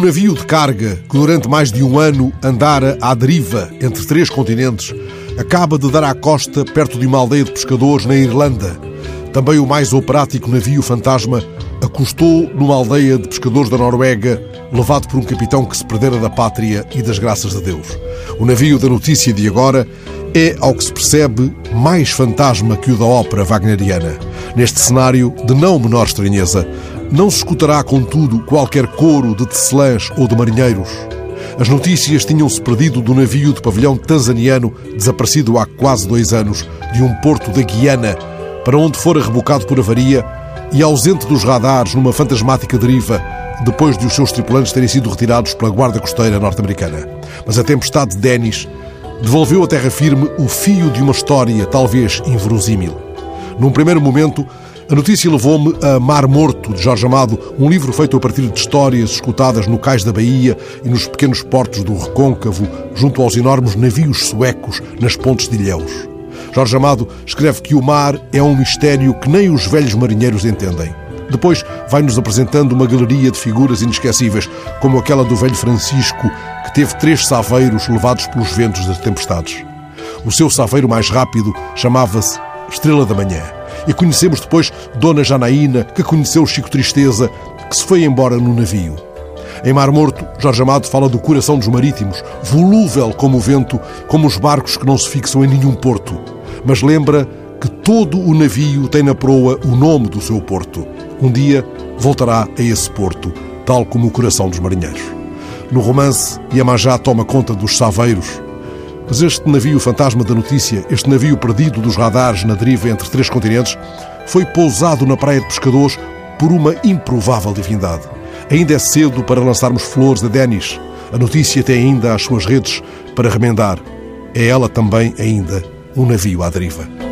navio de carga que durante mais de um ano andara à deriva entre três continentes acaba de dar à costa perto de uma aldeia de pescadores na Irlanda. Também o mais operático navio fantasma acostou numa aldeia de pescadores da Noruega, levado por um capitão que se perdera da pátria e das graças de Deus. O navio da notícia de agora é, ao que se percebe, mais fantasma que o da ópera wagneriana. Neste cenário de não menor estranheza, não se escutará, contudo, qualquer coro de tecelãs ou de marinheiros. As notícias tinham-se perdido do navio de pavilhão tanzaniano, desaparecido há quase dois anos, de um porto da Guiana, para onde fora rebocado por avaria e ausente dos radares numa fantasmática deriva, depois de os seus tripulantes terem sido retirados pela guarda costeira norte-americana. Mas a tempestade de Dennis devolveu à terra firme o fio de uma história talvez inverosímil. Num primeiro momento, a notícia levou-me a Mar Morto, de Jorge Amado, um livro feito a partir de histórias escutadas no cais da Bahia e nos pequenos portos do Recôncavo, junto aos enormes navios suecos nas pontes de Ilhéus. Jorge Amado escreve que o mar é um mistério que nem os velhos marinheiros entendem. Depois vai-nos apresentando uma galeria de figuras inesquecíveis, como aquela do velho Francisco, que teve três saveiros levados pelos ventos das tempestades. O seu saveiro mais rápido chamava-se Estrela da Manhã. E conhecemos depois Dona Janaína, que conheceu Chico Tristeza, que se foi embora no navio. Em Mar Morto, Jorge Amado fala do coração dos marítimos, volúvel como o vento, como os barcos que não se fixam em nenhum porto. Mas lembra que todo o navio tem na proa o nome do seu porto. Um dia voltará a esse porto, tal como o coração dos marinheiros. No romance, Iemanjá toma conta dos saveiros, mas este navio fantasma da notícia, este navio perdido dos radares na deriva entre três continentes, foi pousado na praia de pescadores por uma improvável divindade. Ainda é cedo para lançarmos flores a Denis. A notícia tem ainda as suas redes para remendar. É ela também ainda um navio à deriva.